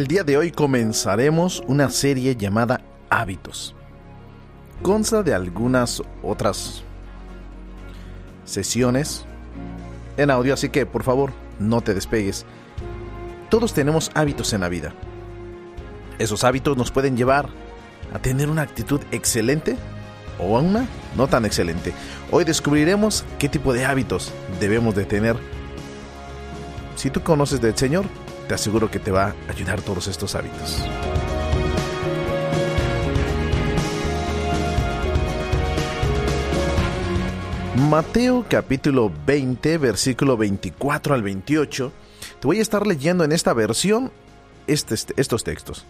El día de hoy comenzaremos una serie llamada Hábitos. Consta de algunas otras sesiones en audio, así que por favor no te despegues. Todos tenemos hábitos en la vida. Esos hábitos nos pueden llevar a tener una actitud excelente o a una no tan excelente. Hoy descubriremos qué tipo de hábitos debemos de tener. Si tú conoces del Señor, te aseguro que te va a ayudar todos estos hábitos. Mateo capítulo 20, versículo 24 al 28. Te voy a estar leyendo en esta versión este, estos textos.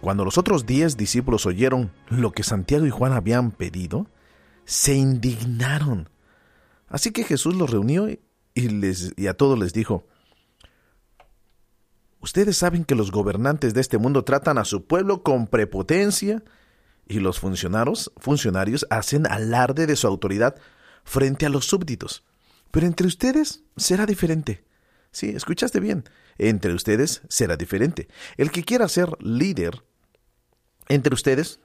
Cuando los otros diez discípulos oyeron lo que Santiago y Juan habían pedido, se indignaron. Así que Jesús los reunió y, y a todos les dijo, Ustedes saben que los gobernantes de este mundo tratan a su pueblo con prepotencia y los funcionarios, funcionarios hacen alarde de su autoridad frente a los súbditos. Pero entre ustedes será diferente. Sí, escuchaste bien. Entre ustedes será diferente. El que quiera ser líder entre ustedes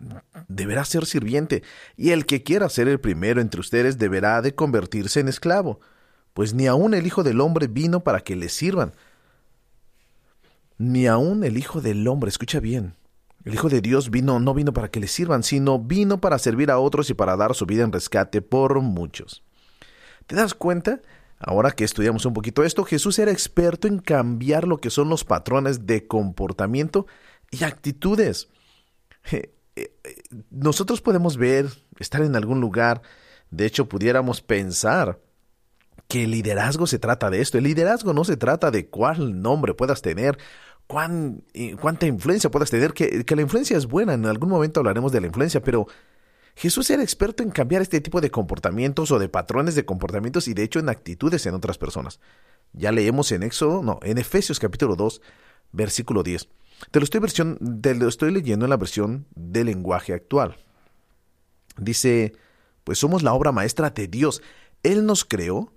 deberá ser sirviente, y el que quiera ser el primero entre ustedes deberá de convertirse en esclavo, pues ni aun el Hijo del Hombre vino para que le sirvan, ni aun el Hijo del Hombre, escucha bien, el Hijo de Dios vino, no vino para que le sirvan, sino vino para servir a otros y para dar su vida en rescate por muchos. ¿Te das cuenta? Ahora que estudiamos un poquito esto, Jesús era experto en cambiar lo que son los patrones de comportamiento y actitudes. Eh, eh, nosotros podemos ver, estar en algún lugar, de hecho pudiéramos pensar que el liderazgo se trata de esto. El liderazgo no se trata de cuál nombre puedas tener cuán, cuánta influencia puedas tener, que, que la influencia es buena, en algún momento hablaremos de la influencia, pero Jesús era experto en cambiar este tipo de comportamientos o de patrones de comportamientos y de hecho en actitudes en otras personas. Ya leemos en Éxodo, no, en Efesios capítulo 2, versículo 10. Te lo estoy, versión, te lo estoy leyendo en la versión del lenguaje actual. Dice, pues somos la obra maestra de Dios. Él nos creó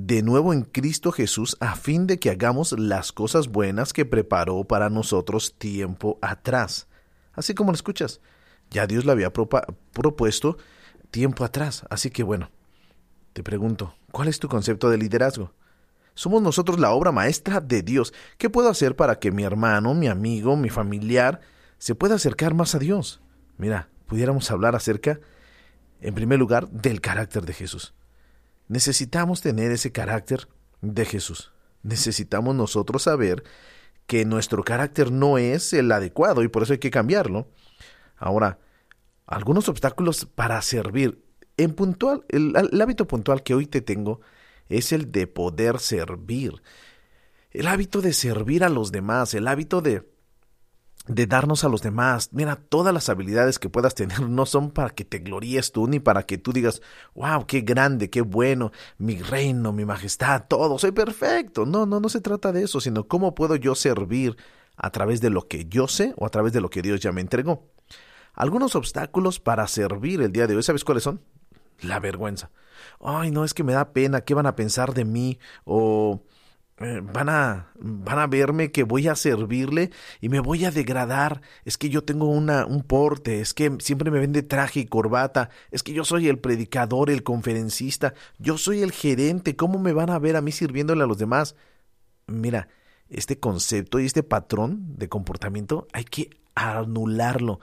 de nuevo en Cristo Jesús a fin de que hagamos las cosas buenas que preparó para nosotros tiempo atrás. Así como lo escuchas, ya Dios lo había propuesto tiempo atrás. Así que bueno, te pregunto, ¿cuál es tu concepto de liderazgo? Somos nosotros la obra maestra de Dios. ¿Qué puedo hacer para que mi hermano, mi amigo, mi familiar se pueda acercar más a Dios? Mira, pudiéramos hablar acerca, en primer lugar, del carácter de Jesús. Necesitamos tener ese carácter de Jesús. Necesitamos nosotros saber que nuestro carácter no es el adecuado y por eso hay que cambiarlo. Ahora, algunos obstáculos para servir. En puntual, el, el hábito puntual que hoy te tengo es el de poder servir. El hábito de servir a los demás, el hábito de de darnos a los demás. Mira, todas las habilidades que puedas tener no son para que te gloríes tú, ni para que tú digas, wow, qué grande, qué bueno, mi reino, mi majestad, todo, soy perfecto. No, no, no se trata de eso, sino cómo puedo yo servir a través de lo que yo sé o a través de lo que Dios ya me entregó. Algunos obstáculos para servir el día de hoy, ¿sabes cuáles son? La vergüenza. Ay, no, es que me da pena, ¿qué van a pensar de mí? O eh, van a van a verme que voy a servirle y me voy a degradar. Es que yo tengo una un porte, es que siempre me vende traje y corbata, es que yo soy el predicador, el conferencista, yo soy el gerente, ¿cómo me van a ver a mí sirviéndole a los demás? Mira, este concepto y este patrón de comportamiento hay que anularlo.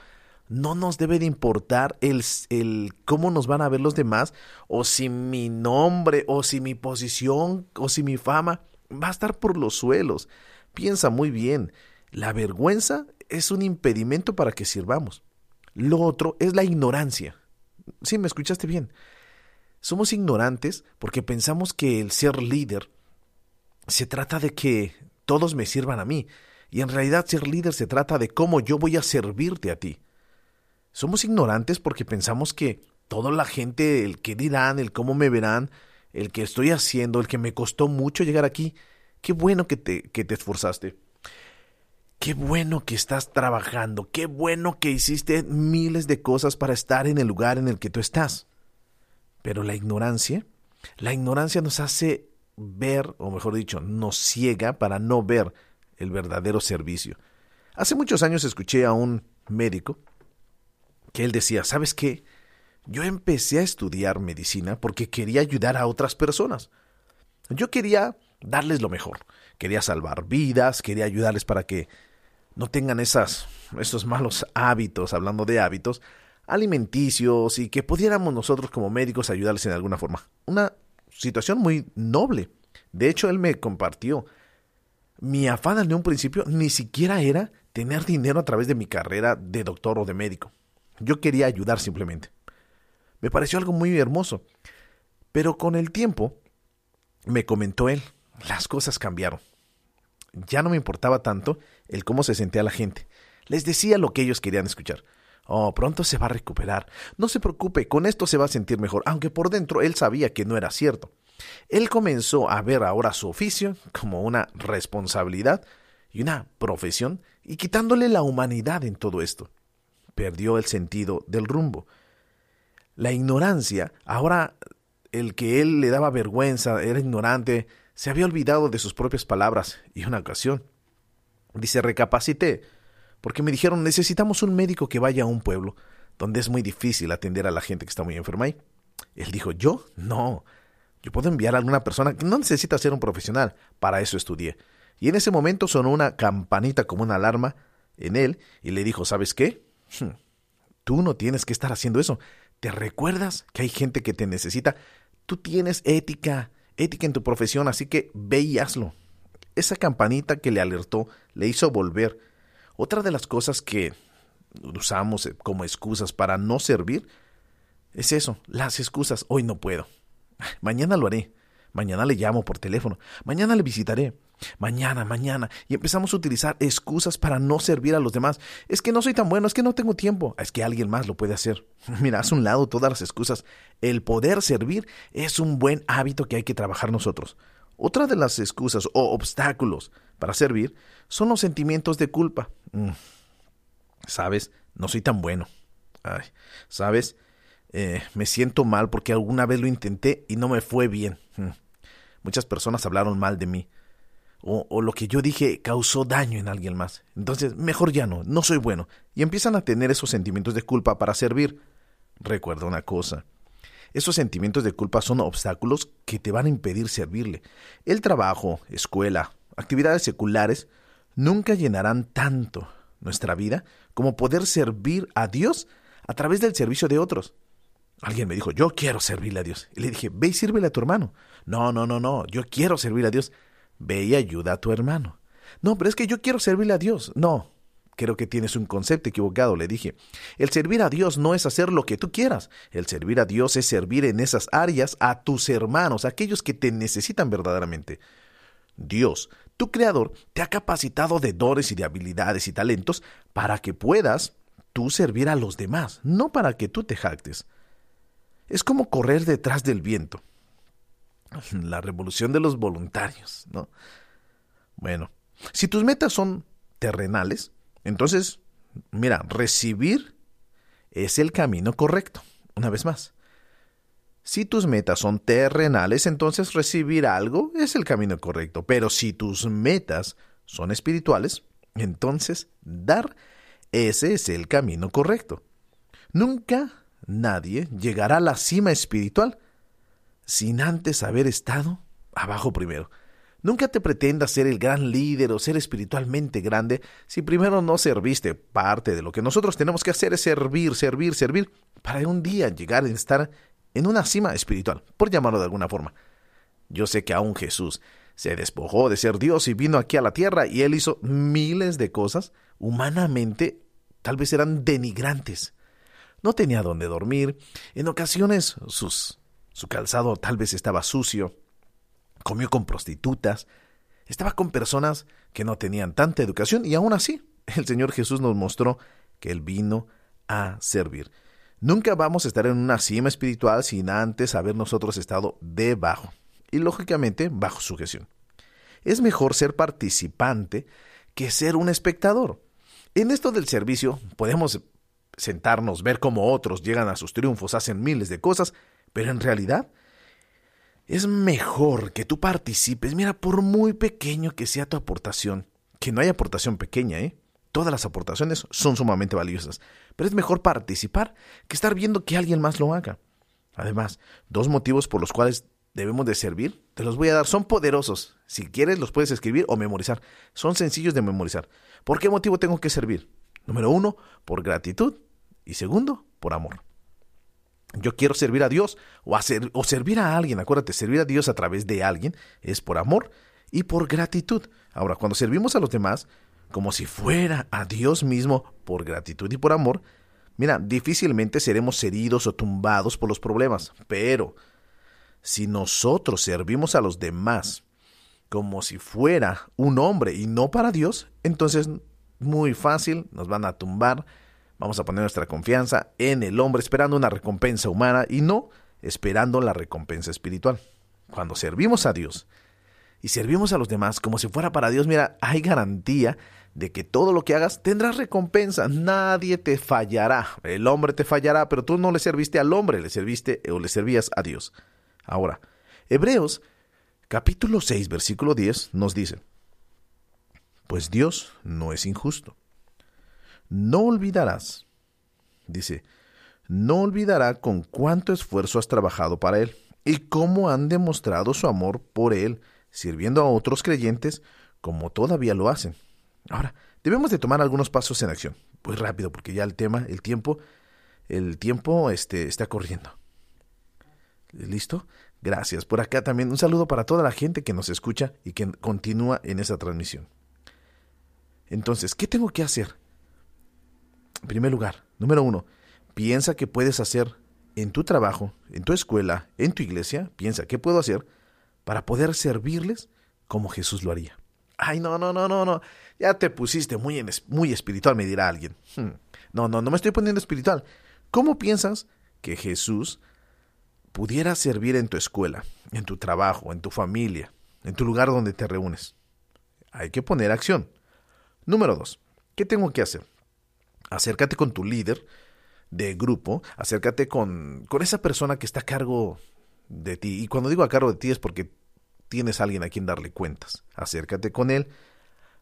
No nos debe de importar el, el cómo nos van a ver los demás, o si mi nombre, o si mi posición, o si mi fama va a estar por los suelos. Piensa muy bien, la vergüenza es un impedimento para que sirvamos. Lo otro es la ignorancia. Sí, me escuchaste bien. Somos ignorantes porque pensamos que el ser líder se trata de que todos me sirvan a mí, y en realidad ser líder se trata de cómo yo voy a servirte a ti. Somos ignorantes porque pensamos que toda la gente, el que dirán, el cómo me verán, el que estoy haciendo, el que me costó mucho llegar aquí. Qué bueno que te, que te esforzaste. Qué bueno que estás trabajando. Qué bueno que hiciste miles de cosas para estar en el lugar en el que tú estás. Pero la ignorancia, la ignorancia nos hace ver, o mejor dicho, nos ciega para no ver el verdadero servicio. Hace muchos años escuché a un médico que él decía, ¿sabes qué? Yo empecé a estudiar medicina porque quería ayudar a otras personas. Yo quería darles lo mejor. Quería salvar vidas, quería ayudarles para que no tengan esos malos hábitos, hablando de hábitos, alimenticios y que pudiéramos nosotros como médicos ayudarles en alguna forma. Una situación muy noble. De hecho, él me compartió. Mi afán en un principio ni siquiera era tener dinero a través de mi carrera de doctor o de médico. Yo quería ayudar simplemente. Me pareció algo muy hermoso. Pero con el tiempo, me comentó él, las cosas cambiaron. Ya no me importaba tanto el cómo se sentía la gente. Les decía lo que ellos querían escuchar. Oh, pronto se va a recuperar. No se preocupe, con esto se va a sentir mejor, aunque por dentro él sabía que no era cierto. Él comenzó a ver ahora su oficio como una responsabilidad y una profesión y quitándole la humanidad en todo esto. Perdió el sentido del rumbo. La ignorancia, ahora el que él le daba vergüenza, era ignorante, se había olvidado de sus propias palabras y una ocasión. Dice, recapacité, porque me dijeron, necesitamos un médico que vaya a un pueblo donde es muy difícil atender a la gente que está muy enferma ahí. Él dijo, ¿yo? No. Yo puedo enviar a alguna persona que no necesita ser un profesional. Para eso estudié. Y en ese momento sonó una campanita como una alarma en él y le dijo, ¿sabes qué? Hmm, tú no tienes que estar haciendo eso. ¿Te recuerdas que hay gente que te necesita? Tú tienes ética, ética en tu profesión, así que ve y hazlo. Esa campanita que le alertó le hizo volver. Otra de las cosas que usamos como excusas para no servir es eso, las excusas. Hoy no puedo. Mañana lo haré. Mañana le llamo por teléfono. Mañana le visitaré. Mañana, mañana. Y empezamos a utilizar excusas para no servir a los demás. Es que no soy tan bueno, es que no tengo tiempo. Es que alguien más lo puede hacer. Mira, haz un lado todas las excusas. El poder servir es un buen hábito que hay que trabajar nosotros. Otra de las excusas o obstáculos para servir son los sentimientos de culpa. Mm. ¿Sabes? No soy tan bueno. Ay, ¿Sabes? Eh, me siento mal porque alguna vez lo intenté y no me fue bien. Mm. Muchas personas hablaron mal de mí o, lo que yo dije causó daño en alguien más. Entonces, mejor ya no, no soy bueno. Y empiezan a tener esos sentimientos de culpa para servir. Recuerda una cosa. Esos sentimientos de culpa son obstáculos que te van a impedir servirle. El trabajo, escuela, actividades seculares nunca llenarán tanto nuestra vida como poder servir a Dios a través del servicio de otros. Alguien me dijo, yo quiero servirle a Dios. Y le dije, ve y sírvele a tu hermano. No, no, no, no, yo quiero servir a Dios. Ve y ayuda a tu hermano. No, pero es que yo quiero servirle a Dios. No, creo que tienes un concepto equivocado, le dije. El servir a Dios no es hacer lo que tú quieras. El servir a Dios es servir en esas áreas a tus hermanos, aquellos que te necesitan verdaderamente. Dios, tu creador, te ha capacitado de dones y de habilidades y talentos para que puedas tú servir a los demás, no para que tú te jactes. Es como correr detrás del viento. la revolución de los voluntarios, ¿no? Bueno, si tus metas son terrenales, entonces, mira, recibir es el camino correcto. Una vez más. Si tus metas son terrenales, entonces recibir algo es el camino correcto. Pero si tus metas son espirituales, entonces dar ese es el camino correcto. Nunca nadie llegará a la cima espiritual sin antes haber estado abajo primero. Nunca te pretendas ser el gran líder o ser espiritualmente grande si primero no serviste. Parte de lo que nosotros tenemos que hacer es servir, servir, servir, para un día llegar a estar en una cima espiritual, por llamarlo de alguna forma. Yo sé que aún Jesús se despojó de ser Dios y vino aquí a la tierra y él hizo miles de cosas, humanamente tal vez eran denigrantes. No tenía dónde dormir, en ocasiones sus su calzado tal vez estaba sucio, comió con prostitutas, estaba con personas que no tenían tanta educación y aún así el Señor Jesús nos mostró que Él vino a servir. Nunca vamos a estar en una cima espiritual sin antes haber nosotros estado debajo y lógicamente bajo sujeción. Es mejor ser participante que ser un espectador. En esto del servicio podemos sentarnos, ver cómo otros llegan a sus triunfos, hacen miles de cosas pero en realidad es mejor que tú participes. Mira, por muy pequeño que sea tu aportación, que no hay aportación pequeña, ¿eh? todas las aportaciones son sumamente valiosas, pero es mejor participar que estar viendo que alguien más lo haga. Además, dos motivos por los cuales debemos de servir, te los voy a dar, son poderosos. Si quieres los puedes escribir o memorizar. Son sencillos de memorizar. ¿Por qué motivo tengo que servir? Número uno, por gratitud y segundo, por amor. Yo quiero servir a Dios o, hacer, o servir a alguien. Acuérdate, servir a Dios a través de alguien es por amor y por gratitud. Ahora, cuando servimos a los demás, como si fuera a Dios mismo por gratitud y por amor, mira, difícilmente seremos heridos o tumbados por los problemas. Pero si nosotros servimos a los demás como si fuera un hombre y no para Dios, entonces muy fácil nos van a tumbar Vamos a poner nuestra confianza en el hombre esperando una recompensa humana y no esperando la recompensa espiritual. Cuando servimos a Dios y servimos a los demás como si fuera para Dios, mira, hay garantía de que todo lo que hagas tendrás recompensa. Nadie te fallará. El hombre te fallará, pero tú no le serviste al hombre, le serviste o le servías a Dios. Ahora, Hebreos capítulo 6, versículo 10 nos dice, pues Dios no es injusto no olvidarás, dice, no olvidará con cuánto esfuerzo has trabajado para Él y cómo han demostrado su amor por Él, sirviendo a otros creyentes como todavía lo hacen. Ahora, debemos de tomar algunos pasos en acción. Pues rápido, porque ya el tema, el tiempo, el tiempo este, está corriendo. ¿Listo? Gracias. Por acá también un saludo para toda la gente que nos escucha y que continúa en esa transmisión. Entonces, ¿qué tengo que hacer? En primer lugar, número uno, piensa qué puedes hacer en tu trabajo, en tu escuela, en tu iglesia. Piensa qué puedo hacer para poder servirles como Jesús lo haría. Ay, no, no, no, no, no. Ya te pusiste muy, muy espiritual, me dirá alguien. Hmm. No, no, no me estoy poniendo espiritual. ¿Cómo piensas que Jesús pudiera servir en tu escuela, en tu trabajo, en tu familia, en tu lugar donde te reúnes? Hay que poner acción. Número dos, ¿qué tengo que hacer? Acércate con tu líder de grupo, acércate con, con esa persona que está a cargo de ti. Y cuando digo a cargo de ti es porque tienes a alguien a quien darle cuentas. Acércate con él,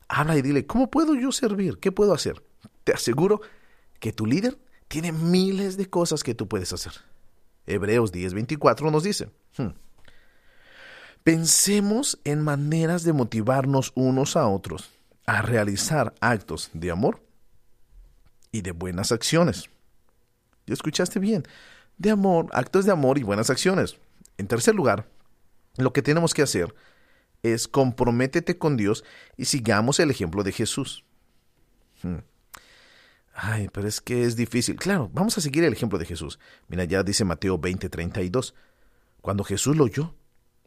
habla y dile, ¿cómo puedo yo servir? ¿Qué puedo hacer? Te aseguro que tu líder tiene miles de cosas que tú puedes hacer. Hebreos 10:24 nos dice, hmm, pensemos en maneras de motivarnos unos a otros a realizar actos de amor y de buenas acciones. ¿Ya escuchaste bien? De amor, actos de amor y buenas acciones. En tercer lugar, lo que tenemos que hacer es comprométete con Dios y sigamos el ejemplo de Jesús. Hmm. Ay, pero es que es difícil. Claro, vamos a seguir el ejemplo de Jesús. Mira, ya dice Mateo 20:32. Cuando Jesús lo oyó,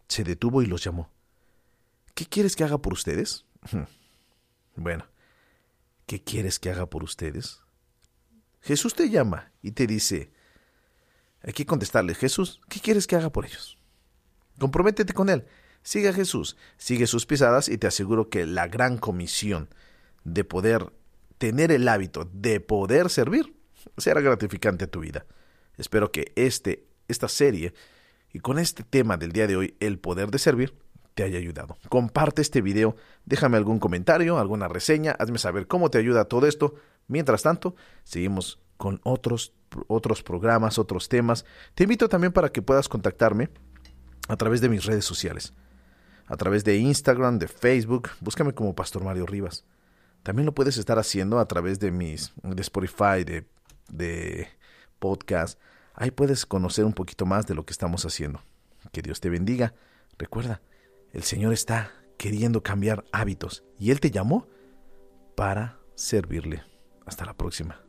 se detuvo y los llamó. ¿Qué quieres que haga por ustedes? Hmm. Bueno, ¿qué quieres que haga por ustedes? Jesús te llama y te dice, hay que contestarle, Jesús, ¿qué quieres que haga por ellos? Comprométete con Él, sigue a Jesús, sigue sus pisadas y te aseguro que la gran comisión de poder tener el hábito de poder servir será gratificante a tu vida. Espero que este, esta serie y con este tema del día de hoy, el poder de servir, te haya ayudado. Comparte este video, déjame algún comentario, alguna reseña, hazme saber cómo te ayuda todo esto Mientras tanto, seguimos con otros, otros programas, otros temas. Te invito también para que puedas contactarme a través de mis redes sociales. A través de Instagram, de Facebook, búscame como Pastor Mario Rivas. También lo puedes estar haciendo a través de mis de Spotify, de, de podcast. Ahí puedes conocer un poquito más de lo que estamos haciendo. Que Dios te bendiga. Recuerda, el Señor está queriendo cambiar hábitos y Él te llamó para servirle. Hasta la próxima.